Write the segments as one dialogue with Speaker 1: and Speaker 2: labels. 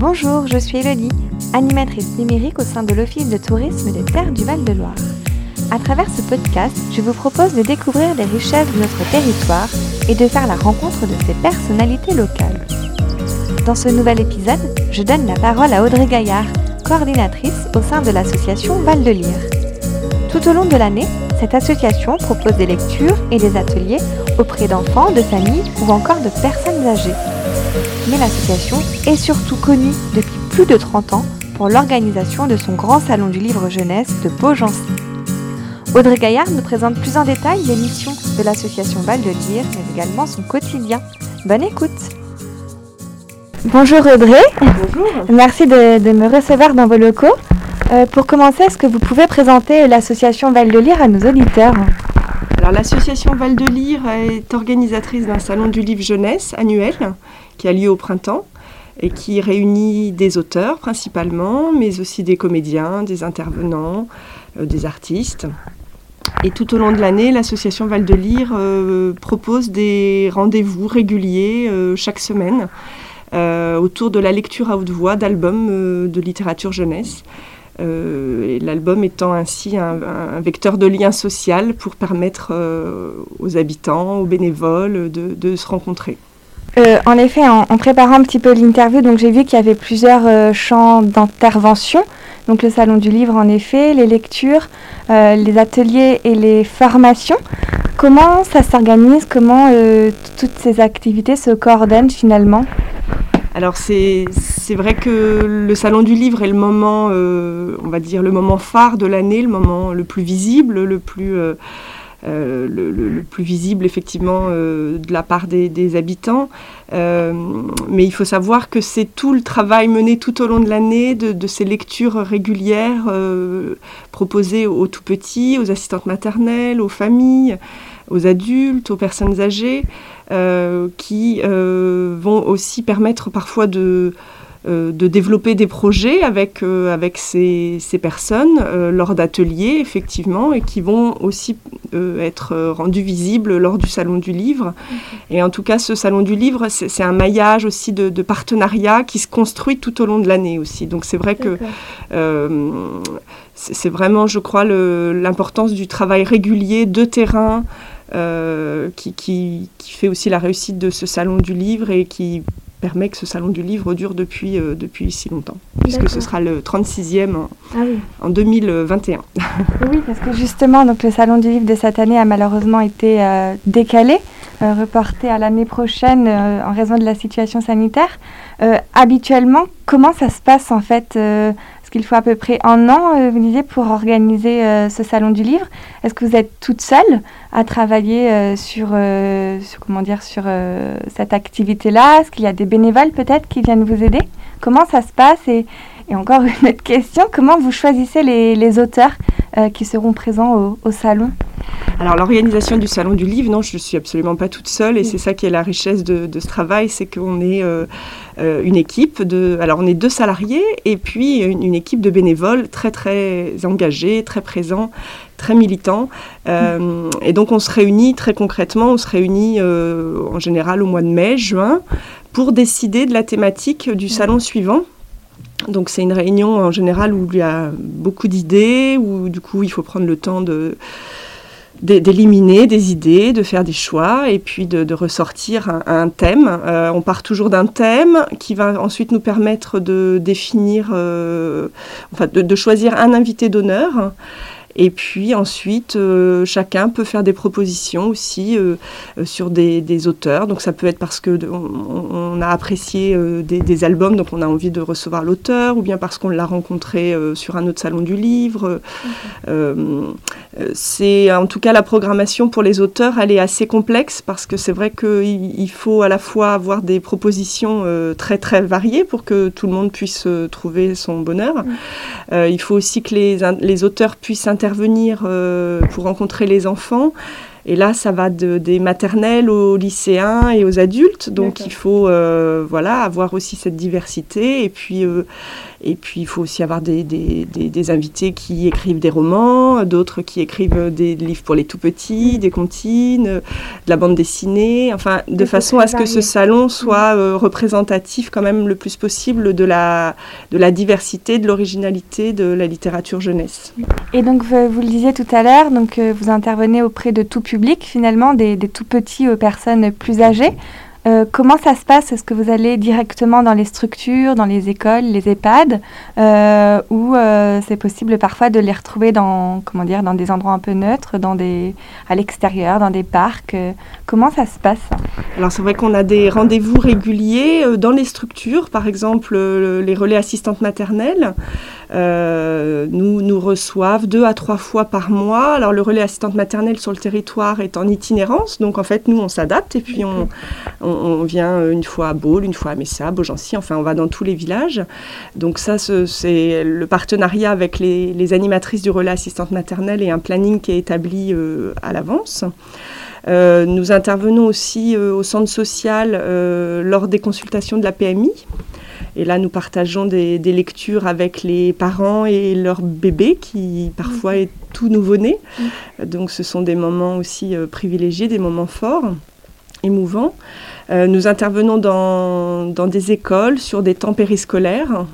Speaker 1: Bonjour, je suis Elodie, animatrice numérique au sein de l'Office de tourisme des Terres du Val-de-Loire. À travers ce podcast, je vous propose de découvrir les richesses de notre territoire et de faire la rencontre de ses personnalités locales. Dans ce nouvel épisode, je donne la parole à Audrey Gaillard, coordinatrice au sein de l'association Val de Lire. Tout au long de l'année, cette association propose des lectures et des ateliers auprès d'enfants, de familles ou encore de personnes âgées. Mais l'association est surtout connue depuis plus de 30 ans pour l'organisation de son grand salon du livre jeunesse de Beaugency. Audrey Gaillard nous présente plus en détail les missions de l'association Val de Lire, mais également son quotidien. Bonne écoute Bonjour Audrey.
Speaker 2: Bonjour.
Speaker 1: Merci de, de me recevoir dans vos locaux. Euh, pour commencer, est-ce que vous pouvez présenter l'association Val de Lire à nos auditeurs?
Speaker 2: L'association Val de Lire est organisatrice d'un salon du livre jeunesse annuel qui a lieu au printemps et qui réunit des auteurs principalement, mais aussi des comédiens, des intervenants, euh, des artistes. Et tout au long de l'année, l'association Val de Lire euh, propose des rendez-vous réguliers euh, chaque semaine autour de la lecture à haute voix d'albums de littérature jeunesse. Euh, L'album étant ainsi un, un, vecteur de lien social pour permettre euh, aux habitants, aux bénévoles de, de se rencontrer.
Speaker 1: Euh, en effet, en, en, préparant un petit peu l'interview, donc j'ai vu qu'il y avait plusieurs euh, champs d'intervention. Donc le salon du livre, en effet, les lectures, euh, les ateliers et les formations. Comment ça s'organise? Comment toutes ces activités se coordonnent finalement?
Speaker 2: Alors c'est vrai que le salon du livre est le moment, euh, on va dire le moment phare de l'année, le moment le plus visible, le plus euh, euh, le, plus visible effectivement de la part des, habitants. Mais il faut savoir que c'est tout le travail mené tout au long de l'année de, ces lectures régulières proposées aux tout petits, aux assistantes maternelles, aux familles, aux adultes, aux personnes âgées, qui vont aussi permettre parfois de euh, de développer des projets avec, euh, avec ces, ces personnes euh, lors d'ateliers, effectivement, et qui vont aussi être rendus visibles lors du Salon du Livre. Et en tout cas, ce Salon du Livre, c'est un maillage aussi de, de partenariats qui se construit tout au long de l'année aussi. Donc c'est vrai que c'est vraiment, je crois, l'importance du travail régulier de terrain. Qui, qui, qui, fait aussi la réussite de ce salon du livre et qui permet que ce salon du livre dure depuis, euh, depuis si longtemps, puisque ce sera le 36e en, ah oui. en 2021.
Speaker 1: oui, parce que justement, donc, le salon du livre de cette année a malheureusement été euh, décalé, euh, reporté à l'année prochaine en raison de la situation sanitaire. Habituellement, comment ça se passe en fait Est-ce qu'il faut à peu près un an, vous disiez, pour organiser ce salon du livre. Est-ce que vous êtes toute seule à travailler sur, sur, comment dire, sur cette activité-là? Est-ce qu'il y a des bénévoles peut-être qui viennent vous aider? Comment ça se passe? Et, encore une autre question, comment vous choisissez les, auteurs? euh, qui seront présents au, au salon
Speaker 2: alors l'organisation du salon du livre, non, je ne suis absolument pas toute seule et oui. c'est ça qui est la richesse de, de ce travail, c'est qu'on est euh, euh, une équipe de, alors on est deux salariés et puis une, une, équipe de bénévoles très très engagés, très présents, très militants. Euh, et donc on se réunit très concrètement, on se réunit euh, en général au mois de mai, juin, pour décider de la thématique du salon suivant. Donc c'est une réunion en général où il y a beaucoup d'idées, où du coup il faut prendre le temps d'éliminer des idées, de faire des choix et puis de, ressortir un, thème. Euh, on part toujours d'un thème qui va ensuite nous permettre de définir, euh, enfin de, choisir un invité d'honneur. Et puis ensuite, euh, chacun peut faire des propositions aussi euh, sur des, des, auteurs. Donc ça peut être parce que on, on a apprécié euh, des, des, albums, donc on a envie de recevoir l'auteur, ou bien parce qu'on l'a rencontré euh, sur un autre salon du livre. Okay. c'est en tout cas la programmation pour les auteurs, elle est assez complexe parce que c'est vrai qu'il il faut à la fois avoir des propositions euh, très très variées pour que tout le monde puisse trouver son bonheur. il faut aussi que les, les auteurs puissent intervenir euh, pour rencontrer les enfants. Et là, ça va de, des maternelles aux lycéens et aux adultes. Donc, il faut euh, voilà, avoir aussi cette diversité. Et puis, euh, et puis, il faut aussi avoir des, des, des, invités qui écrivent des romans, d'autres qui écrivent des livres pour les tout petits, des comptines, de la bande dessinée. Enfin, de façon à ce que ce salon soit euh, représentatif quand même le plus possible de la, de la diversité, de l'originalité de la littérature jeunesse.
Speaker 1: Et donc, vous le disiez tout à l'heure, donc vous intervenez auprès de tout finalement, des, des tout petits aux personnes plus âgées. Euh, comment ça se passe? Est-ce que vous allez directement dans les structures, dans les écoles, les EHPAD, euh, ou euh, c'est possible parfois de les retrouver dans, comment dire, dans des endroits un peu neutres, dans des, à l'extérieur, dans des parcs? Comment ça se passe?
Speaker 2: Alors c'est vrai qu'on a des rendez-vous réguliers dans les structures, par exemple les relais assistantes maternelles. nous, nous reçoivent deux à trois fois par mois. Alors le relais assistante maternelle sur le territoire est en itinérance, donc en fait nous on s'adapte et puis on on, vient une fois à Baule, une fois à Messa, Beaugency, enfin on va dans tous les villages. Donc ça, c'est le partenariat avec les, animatrices du relais assistante maternelle et un planning qui est établi euh, à l'avance. Euh, nous intervenons aussi euh, au centre social lors des consultations de la PMI. Et là, nous partageons des, lectures avec les parents et leurs bébés qui parfois est tout nouveau-né. Mm. Donc ce sont des moments aussi privilégiés, des moments forts émouvant. Euh, nous intervenons dans, dans, des écoles sur des temps périscolaires,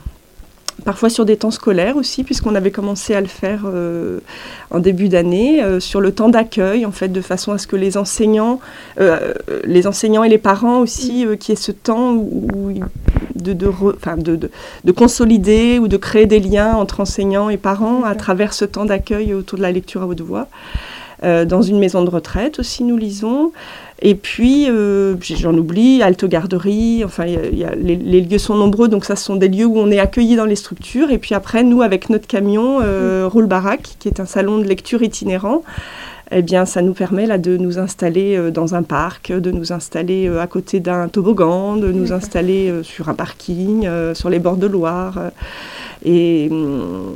Speaker 2: parfois sur des temps scolaires aussi, puisqu'on avait commencé à le faire euh, en début d'année, euh, sur le temps d'accueil, en fait, de façon à ce que les enseignants, les enseignants et les parents aussi, qui aient ce temps où, de, de, de, de, consolider ou de créer des liens entre enseignants et parents à travers ce temps d'accueil autour de la lecture à haute voix. dans une maison de retraite aussi, nous lisons. Et puis, euh, j'en oublie, Alto Garderie, enfin, les, lieux sont nombreux, donc ça, ce sont des lieux où on est accueilli dans les structures. Et puis après, nous, avec notre camion, euh, mm. Roule Baraque, qui est un salon de lecture itinérant, eh bien, ça nous permet là de nous installer euh, dans un parc, de nous installer à côté d'un toboggan, de nous installer sur un parking, sur les bords de Loire. Et hum,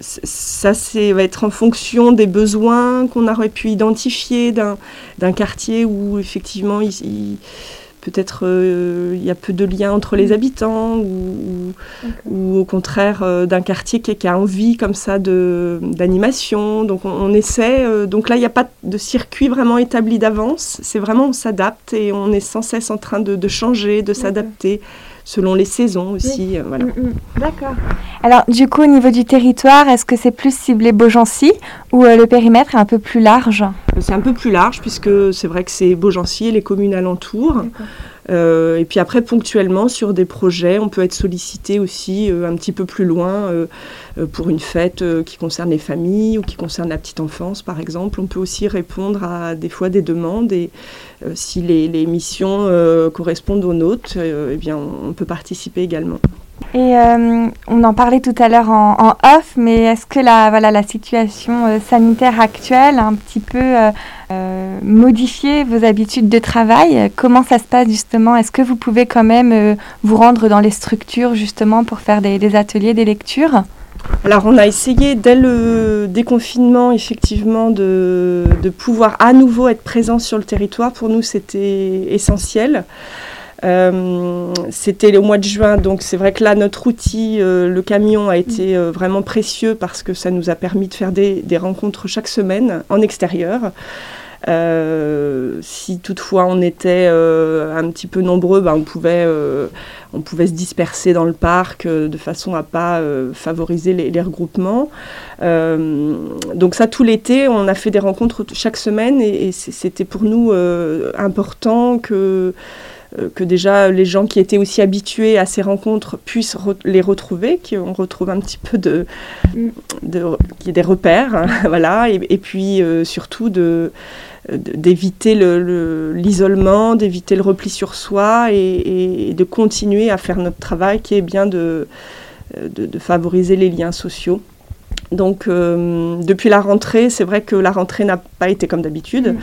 Speaker 2: ça, c'est, va être en fonction des besoins qu'on aurait pu identifier d'un, quartier où effectivement peut-être euh, il y a peu de liens entre les mm. habitants ou, ou, au contraire euh, d'un quartier qui, qui, a envie comme ça de, d'animation. Donc on, essaie. Euh, donc là, il n'y a pas de circuit vraiment établi d'avance. C'est vraiment on s'adapte et on est sans cesse en train de, de changer, de s'adapter selon les saisons aussi. Euh, voilà. Mm,
Speaker 1: mm. D'accord. Alors, du coup, au niveau du territoire, est-ce que c'est plus ciblé Beaugency ou euh, le périmètre est un peu plus large?
Speaker 2: C'est un peu plus large puisque c'est vrai que c'est Beaugency et les communes alentours. Euh, et puis après, ponctuellement, sur des projets, on peut être sollicité aussi un petit peu plus loin pour une fête qui concerne les familles ou qui concerne la petite enfance, par exemple. On peut aussi répondre à des fois des demandes et euh, si les, missions euh, correspondent aux nôtres, euh, eh bien, on, peut participer également.
Speaker 1: Et on en parlait tout à l'heure en, off, mais est-ce que la, voilà, la situation sanitaire actuelle a un petit peu modifié vos habitudes de travail Comment ça se passe justement? Est-ce que vous pouvez quand même vous rendre dans les structures justement pour faire des ateliers, des lectures?
Speaker 2: Alors on a essayé dès le déconfinement effectivement de, pouvoir à nouveau être présent sur le territoire. Pour nous c'était essentiel. Euh, c'était au mois de juin, donc c'est vrai que là, notre outil, euh, le camion, a été euh, vraiment précieux parce que ça nous a permis de faire des rencontres chaque semaine en extérieur. Euh, si toutefois on était euh, un petit peu nombreux, ben, on, pouvait, euh, on pouvait se disperser dans le parc de façon à pas favoriser les, regroupements. donc ça, tout l'été, on a fait des rencontres chaque semaine et, c'était pour nous important que que déjà les gens qui étaient aussi habitués à ces rencontres puissent les retrouver, qu'on retrouve un petit peu de, mm. des repères, hein, voilà, et, puis surtout de d'éviter l'isolement, d'éviter le repli sur soi et, de continuer à faire notre travail qui est bien de, de, favoriser les liens sociaux. Donc euh, depuis la rentrée, c'est vrai que la rentrée n'a pas été comme d'habitude. Mm.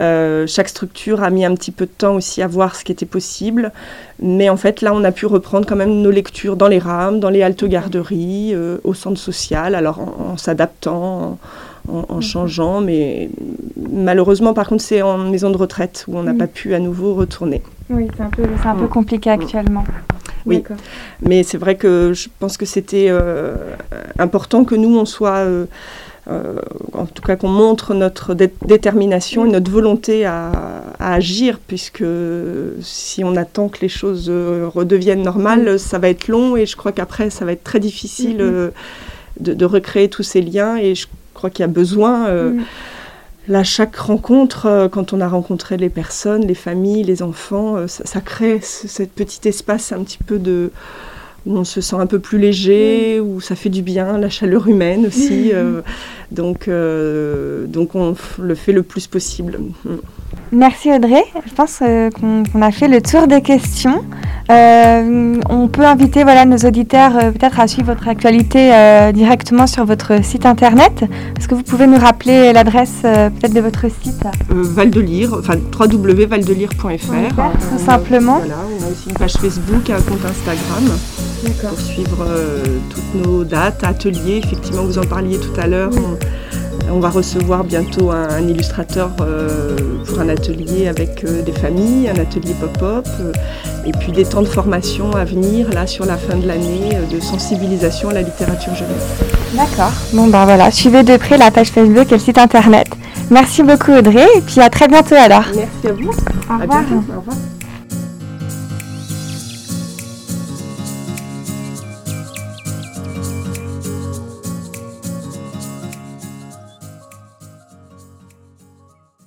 Speaker 2: Euh, chaque structure a mis un petit peu de temps aussi à voir ce qui était possible. Mais en fait, là, on a pu reprendre quand même nos lectures dans les rames, dans les haltes garderies, euh, au centre social, alors en, s'adaptant, en, en, changeant, mais malheureusement, par contre, c'est en maison de retraite où on n'a pas pu à nouveau retourner.
Speaker 1: Oui, c'est un peu, un peu mm. compliqué actuellement.
Speaker 2: Oui, mais c'est vrai que je pense que c'était important que nous, on soit euh, en tout cas qu'on montre notre détermination et notre volonté à, agir, puisque si on attend que les choses euh, redeviennent normales, ça va être long et je crois qu'après, ça va être très difficile euh, de, recréer tous ces liens et je crois qu'il y a besoin. Là, chaque rencontre, quand on a rencontré les personnes, les familles, les enfants, ça, ça crée ce petit espace un petit peu de, où on se sent un peu plus léger, où ça fait du bien, la chaleur humaine aussi. Euh, donc, euh, donc on le fait le plus possible. Mm.
Speaker 1: Merci Audrey. Je pense euh, qu'on a fait le tour des questions. on peut inviter voilà, nos auditeurs peut-être à suivre votre actualité directement sur votre site internet. Est-ce que vous pouvez nous rappeler l'adresse peut-être de votre site?
Speaker 2: Val de Lire, enfin www.valdelire.fr.
Speaker 1: Tout simplement.
Speaker 2: Voilà, on a aussi une page Facebook, un compte Instagram pour suivre euh, toutes nos dates, ateliers. Effectivement, vous en parliez tout à l'heure. On, va recevoir bientôt un, illustrateur euh, pour un atelier avec euh, des familles, un atelier pop-up, et puis des temps de formation à venir là sur la fin de l'année de sensibilisation à la littérature jeunesse.
Speaker 1: D'accord. Bon ben voilà, suivez de près la page Facebook et le site internet. Merci beaucoup Audrey et puis à très bientôt alors.
Speaker 2: Merci à vous.
Speaker 1: Au revoir. Au revoir.